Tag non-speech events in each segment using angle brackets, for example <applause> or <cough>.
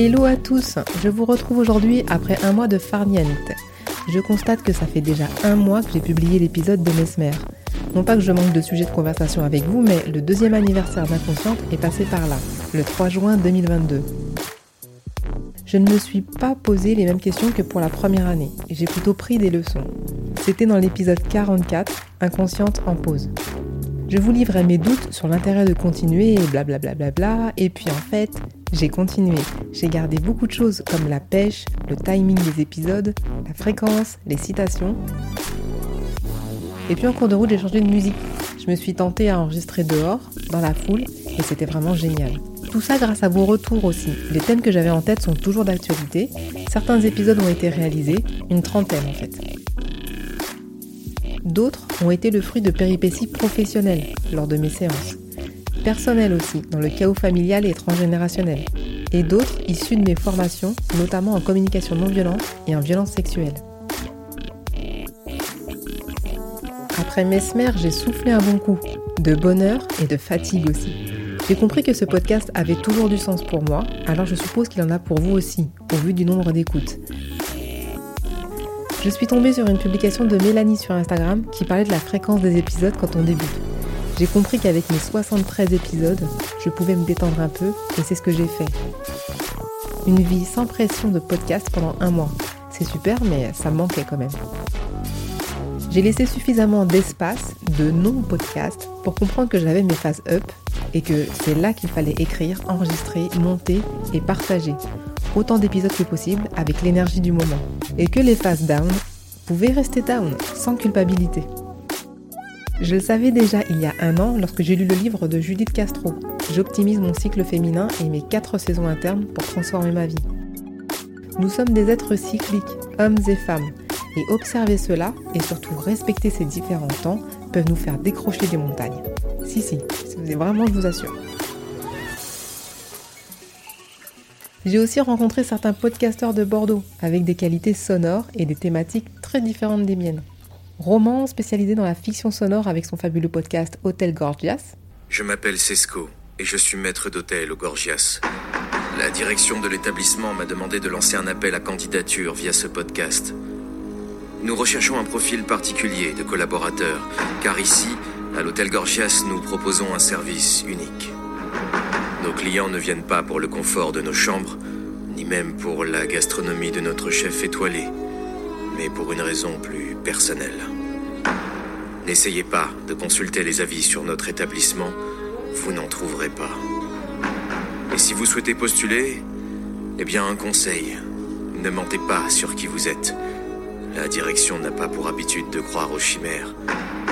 Hello à tous, je vous retrouve aujourd'hui après un mois de farniente. Je constate que ça fait déjà un mois que j'ai publié l'épisode de Mesmer. Non pas que je manque de sujets de conversation avec vous, mais le deuxième anniversaire d'Inconsciente est passé par là, le 3 juin 2022. Je ne me suis pas posé les mêmes questions que pour la première année, j'ai plutôt pris des leçons. C'était dans l'épisode 44, Inconsciente en pause. Je vous livrais mes doutes sur l'intérêt de continuer blablabla, bla bla bla, et puis en fait, j'ai continué. J'ai gardé beaucoup de choses comme la pêche, le timing des épisodes, la fréquence, les citations. Et puis en cours de route, j'ai changé de musique. Je me suis tentée à enregistrer dehors, dans la foule, et c'était vraiment génial. Tout ça grâce à vos retours aussi. Les thèmes que j'avais en tête sont toujours d'actualité. Certains épisodes ont été réalisés, une trentaine en fait. D'autres ont été le fruit de péripéties professionnelles lors de mes séances personnel aussi, dans le chaos familial et transgénérationnel, et d'autres issus de mes formations, notamment en communication non violente et en violence sexuelle. Après Mesmer, j'ai soufflé un bon coup, de bonheur et de fatigue aussi. J'ai compris que ce podcast avait toujours du sens pour moi, alors je suppose qu'il en a pour vous aussi, au vu du nombre d'écoutes. Je suis tombée sur une publication de Mélanie sur Instagram qui parlait de la fréquence des épisodes quand on débute. J'ai compris qu'avec mes 73 épisodes, je pouvais me détendre un peu et c'est ce que j'ai fait. Une vie sans pression de podcast pendant un mois. C'est super mais ça manquait quand même. J'ai laissé suffisamment d'espace de non-podcast pour comprendre que j'avais mes phases up et que c'est là qu'il fallait écrire, enregistrer, monter et partager autant d'épisodes que possible avec l'énergie du moment. Et que les phases down pouvaient rester down sans culpabilité. Je le savais déjà il y a un an lorsque j'ai lu le livre de Judith Castro. J'optimise mon cycle féminin et mes quatre saisons internes pour transformer ma vie. Nous sommes des êtres cycliques, hommes et femmes, et observer cela et surtout respecter ces différents temps peuvent nous faire décrocher des montagnes. Si, si, vraiment, je vous assure. J'ai aussi rencontré certains podcasteurs de Bordeaux avec des qualités sonores et des thématiques très différentes des miennes roman spécialisé dans la fiction sonore avec son fabuleux podcast Hôtel Gorgias. Je m'appelle Sesco et je suis maître d'hôtel au Gorgias. La direction de l'établissement m'a demandé de lancer un appel à candidature via ce podcast. Nous recherchons un profil particulier de collaborateur, car ici, à l'hôtel Gorgias, nous proposons un service unique. Nos clients ne viennent pas pour le confort de nos chambres, ni même pour la gastronomie de notre chef étoilé, mais pour une raison plus personnelle. N'essayez pas de consulter les avis sur notre établissement, vous n'en trouverez pas. Et si vous souhaitez postuler, eh bien un conseil, ne mentez pas sur qui vous êtes. La direction n'a pas pour habitude de croire aux chimères.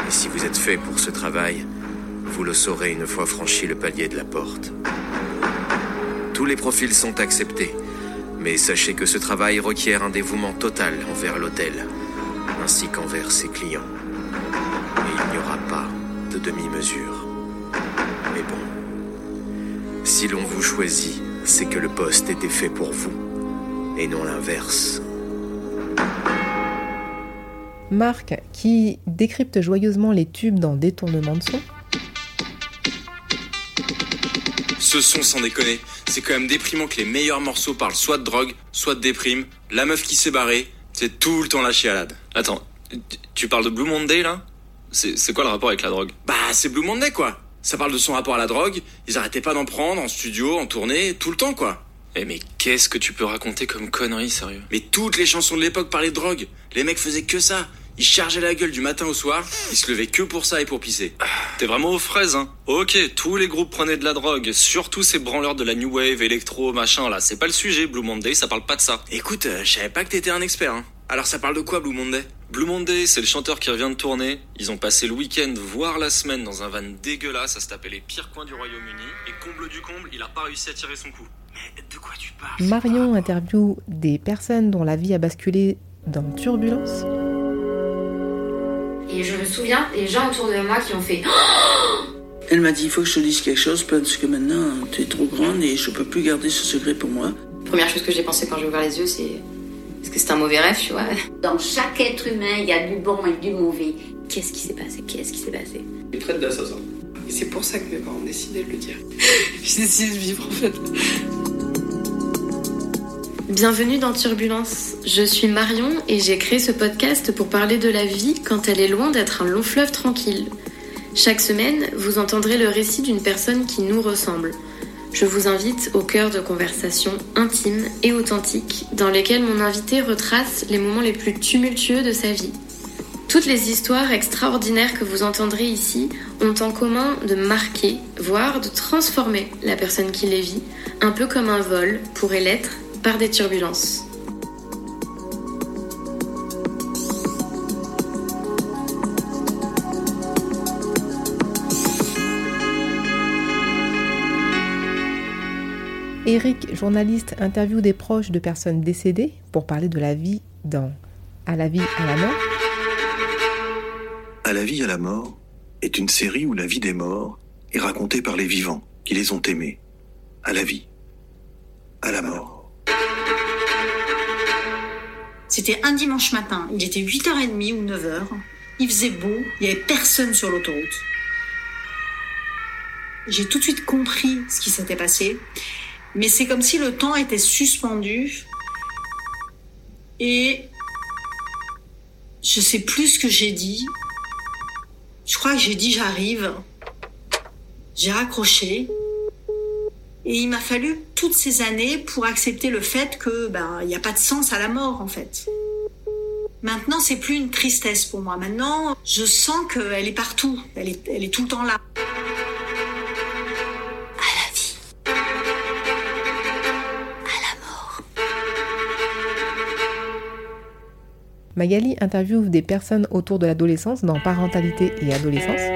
Et si vous êtes fait pour ce travail, vous le saurez une fois franchi le palier de la porte. Tous les profils sont acceptés. Mais sachez que ce travail requiert un dévouement total envers l'hôtel, ainsi qu'envers ses clients. Et il n'y aura pas de demi-mesure. Mais bon, si l'on vous choisit, c'est que le poste était fait pour vous, et non l'inverse. Marc, qui décrypte joyeusement les tubes dans Détournement de son. Ce son, sans déconner, c'est quand même déprimant que les meilleurs morceaux parlent soit de drogue, soit de déprime. La meuf qui s'est barrée, c'est tout le temps la chialade. Attends, tu parles de Blue Monday là? C'est quoi le rapport avec la drogue? Bah, c'est Blue Monday quoi. Ça parle de son rapport à la drogue. Ils arrêtaient pas d'en prendre en studio, en tournée, tout le temps quoi. Eh mais qu'est-ce que tu peux raconter comme connerie, sérieux? Mais toutes les chansons de l'époque parlaient de drogue. Les mecs faisaient que ça. Il chargeait la gueule du matin au soir, il se levait que pour ça et pour pisser. T'es vraiment aux fraises, hein Ok, tous les groupes prenaient de la drogue, surtout ces branleurs de la new wave, électro, machin là. C'est pas le sujet, Blue Monday, ça parle pas de ça. Écoute, euh, je savais pas que t'étais un expert, hein. Alors ça parle de quoi Blue Monday? Blue Monday, c'est le chanteur qui revient de tourner. Ils ont passé le week-end, voire la semaine, dans un van dégueulasse à se taper les pires coins du Royaume-Uni. Et comble du comble, il a pas réussi à tirer son coup. Mais de quoi tu parles? Marion interview des personnes dont la vie a basculé dans Turbulence. Et je me souviens des gens autour de moi qui ont fait <gasps> Elle m'a dit il faut que je te dise quelque chose parce que maintenant tu es trop grande et je peux plus garder ce secret pour moi. Première chose que j'ai pensé quand j'ai ouvert les yeux, c'est est-ce que c'est un mauvais rêve, tu vois? Dans chaque être humain, il y a du bon et du mauvais. Qu'est-ce qui s'est passé? Qu'est-ce qui s'est passé? Il traite d'assassin. Et c'est pour ça que mes parents ont décidé de le dire. <laughs> J'ai décidé de vivre en fait. Bienvenue dans Turbulence. Je suis Marion et j'ai créé ce podcast pour parler de la vie quand elle est loin d'être un long fleuve tranquille. Chaque semaine, vous entendrez le récit d'une personne qui nous ressemble. Je vous invite au cœur de conversations intimes et authentiques dans lesquelles mon invité retrace les moments les plus tumultueux de sa vie. Toutes les histoires extraordinaires que vous entendrez ici ont en commun de marquer, voire de transformer la personne qui les vit, un peu comme un vol pourrait l'être par des turbulences. Eric, journaliste, interview des proches de personnes décédées pour parler de la vie dans À la vie, à la mort. À la vie, à la mort est une série où la vie des morts est racontée par les vivants qui les ont aimés. À la vie, à la mort. C'était un dimanche matin, il était 8h30 ou 9h. Il faisait beau, il n'y avait personne sur l'autoroute. J'ai tout de suite compris ce qui s'était passé mais c'est comme si le temps était suspendu et je sais plus ce que j'ai dit. Je crois que j'ai dit j'arrive. J'ai raccroché. Et il m'a fallu toutes ces années pour accepter le fait que ben il n'y a pas de sens à la mort en fait. Maintenant, c'est plus une tristesse pour moi. Maintenant, je sens qu'elle est partout. Elle est, elle est tout le temps là. Magali interviewe des personnes autour de l'adolescence dans Parentalité et Adolescence.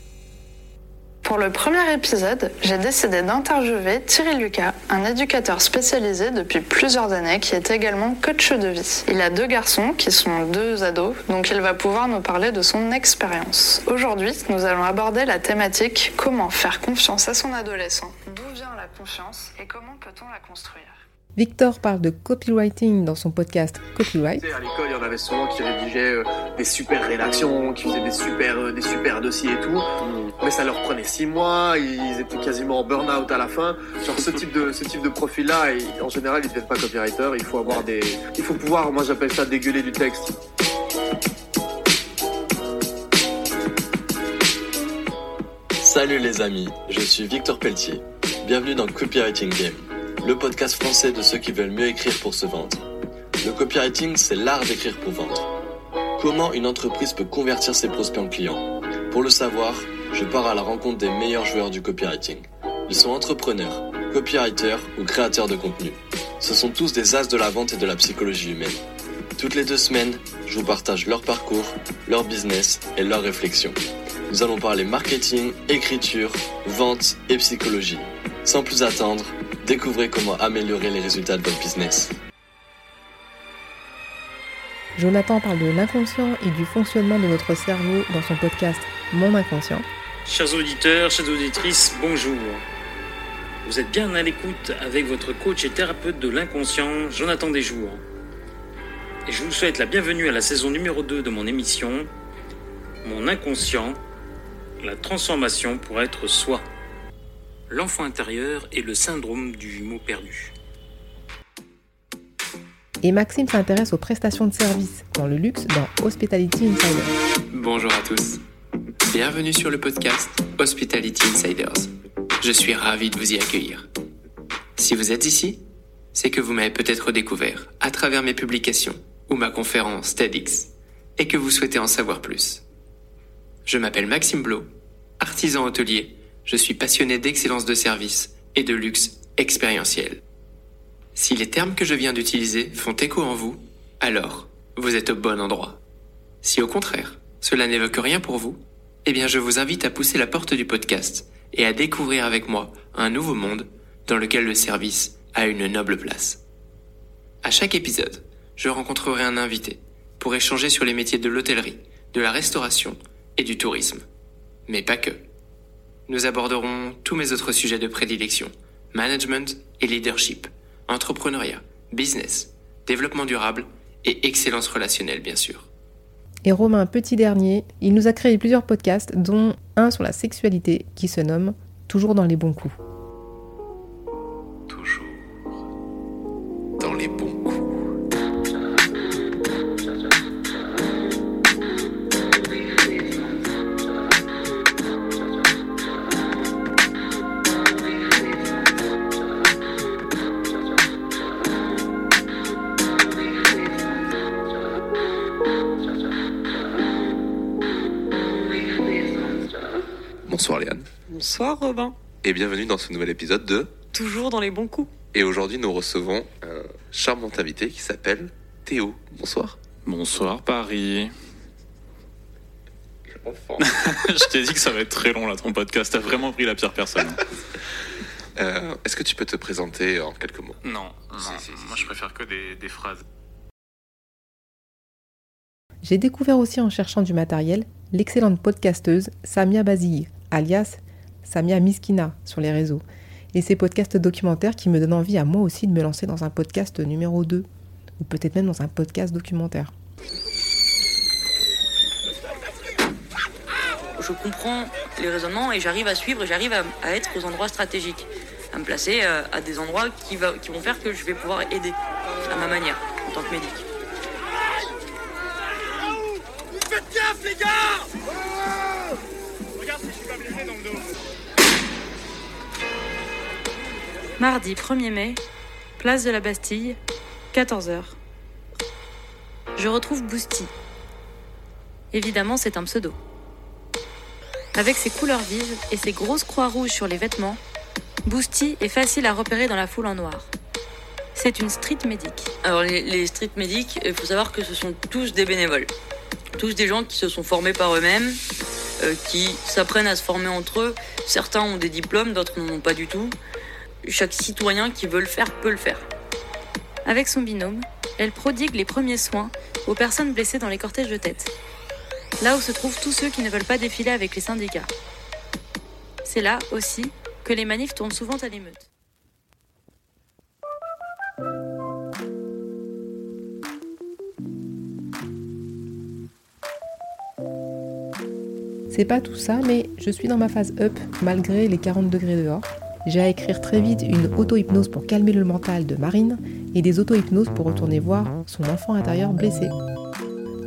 Pour le premier épisode, j'ai décidé d'interviewer Thierry Lucas, un éducateur spécialisé depuis plusieurs années qui est également coach de vie. Il a deux garçons qui sont deux ados, donc il va pouvoir nous parler de son expérience. Aujourd'hui, nous allons aborder la thématique comment faire confiance à son adolescent? D'où vient la confiance et comment peut-on la construire? Victor parle de copywriting dans son podcast Copyright. À l'école, il y en avait souvent qui rédigeaient euh, des super rédactions, qui faisaient des super, euh, des super dossiers et tout. Mais ça leur prenait six mois, ils étaient quasiment en burn-out à la fin. Genre ce type de, ce type de profil-là, en général, ils ne deviennent pas copywriter. Il faut avoir des, il faut pouvoir, moi j'appelle ça dégueuler du texte. Salut les amis, je suis Victor Pelletier. Bienvenue dans Copywriting Game le podcast français de ceux qui veulent mieux écrire pour se vendre. Le copywriting, c'est l'art d'écrire pour vendre. Comment une entreprise peut convertir ses prospects en clients? Pour le savoir, je pars à la rencontre des meilleurs joueurs du copywriting. Ils sont entrepreneurs, copywriters ou créateurs de contenu. Ce sont tous des as de la vente et de la psychologie humaine. Toutes les deux semaines, je vous partage leur parcours, leur business et leurs réflexions. Nous allons parler marketing, écriture, vente et psychologie. Sans plus attendre, Découvrez comment améliorer les résultats de votre business. Jonathan parle de l'inconscient et du fonctionnement de notre cerveau dans son podcast Mon inconscient. Chers auditeurs, chères auditrices, bonjour. Vous êtes bien à l'écoute avec votre coach et thérapeute de l'inconscient, Jonathan Desjours. Et je vous souhaite la bienvenue à la saison numéro 2 de mon émission Mon inconscient, la transformation pour être soi l'enfant intérieur et le syndrome du mot perdu. Et Maxime s'intéresse aux prestations de services dans le luxe dans Hospitality Insiders. Bonjour à tous. Bienvenue sur le podcast Hospitality Insiders. Je suis ravi de vous y accueillir. Si vous êtes ici, c'est que vous m'avez peut-être découvert à travers mes publications ou ma conférence TEDx et que vous souhaitez en savoir plus. Je m'appelle Maxime Blo, artisan hôtelier. Je suis passionné d'excellence de service et de luxe expérientiel. Si les termes que je viens d'utiliser font écho en vous, alors vous êtes au bon endroit. Si au contraire, cela n'évoque rien pour vous, eh bien je vous invite à pousser la porte du podcast et à découvrir avec moi un nouveau monde dans lequel le service a une noble place. À chaque épisode, je rencontrerai un invité pour échanger sur les métiers de l'hôtellerie, de la restauration et du tourisme. Mais pas que. Nous aborderons tous mes autres sujets de prédilection, management et leadership, entrepreneuriat, business, développement durable et excellence relationnelle bien sûr. Et Romain, petit dernier, il nous a créé plusieurs podcasts, dont un sur la sexualité qui se nomme Toujours dans les bons coups. Bonsoir Léane. Bonsoir Robin. Et bienvenue dans ce nouvel épisode de Toujours dans les bons coups. Et aujourd'hui nous recevons un charmant invité qui s'appelle Théo. Bonsoir. Bonsoir Paris. Je <laughs> t'ai dit que ça va être très long là ton podcast, t'as vraiment pris la pire personne. Euh, Est-ce que tu peux te présenter en quelques mots? Non, non, moi je préfère que des, des phrases. J'ai découvert aussi en cherchant du matériel l'excellente podcasteuse Samia Bazille, alias Samia Miskina sur les réseaux, et ses podcasts documentaires qui me donnent envie à moi aussi de me lancer dans un podcast numéro 2, ou peut-être même dans un podcast documentaire. je comprends les raisonnements et j'arrive à suivre j'arrive à, être aux endroits stratégiques, à me placer euh, à des endroits qui, qui vont faire que je vais pouvoir aider à ma manière en tant que médic. Mardi 1er mai, place de la Bastille, 14h. Je retrouve Boosty. Évidemment, c'est un pseudo. Avec ses couleurs vives et ses grosses croix rouges sur les vêtements, Boosty est facile à repérer dans la foule en noir. C'est une street medic. Alors les, street medics, il faut savoir que ce sont tous des bénévoles. Tous des gens qui se sont formés par eux-mêmes, euh, qui s'apprennent à se former entre eux. Certains ont des diplômes, d'autres n'en ont pas du tout. Chaque citoyen qui veut le faire peut le faire. Avec son binôme, elle prodigue les premiers soins aux personnes blessées dans les cortèges de tête. Là où se trouvent tous ceux qui ne veulent pas défiler avec les syndicats. C'est là aussi que les manifs tournent souvent à l'émeute. C'est pas tout ça, mais je suis dans ma phase up malgré les 40 degrés dehors. J'ai à écrire très vite une auto-hypnose pour calmer le mental de Marine et des auto-hypnoses pour retourner voir son enfant intérieur blessé.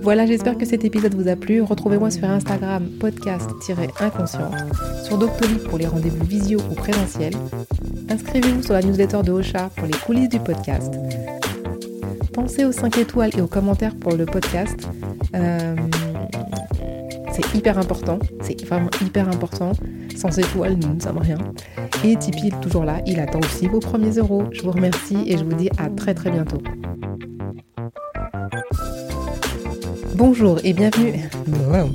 Voilà, j'espère que cet épisode vous a plu. Retrouvez-moi sur Instagram podcast-inconsciente, sur Doctolib pour les rendez-vous visio ou présentiels. Inscrivez-vous sur la newsletter de Ocha pour les coulisses du podcast. Pensez aux 5 étoiles et aux commentaires pour le podcast. Euh, c'est hyper important, c'est vraiment hyper important. Sans étoiles, nous ne sommes rien. Et Tipeee est toujours là, il attend aussi vos premiers euros. Je vous remercie et je vous dis à très très bientôt. Bonjour et bienvenue. Wow.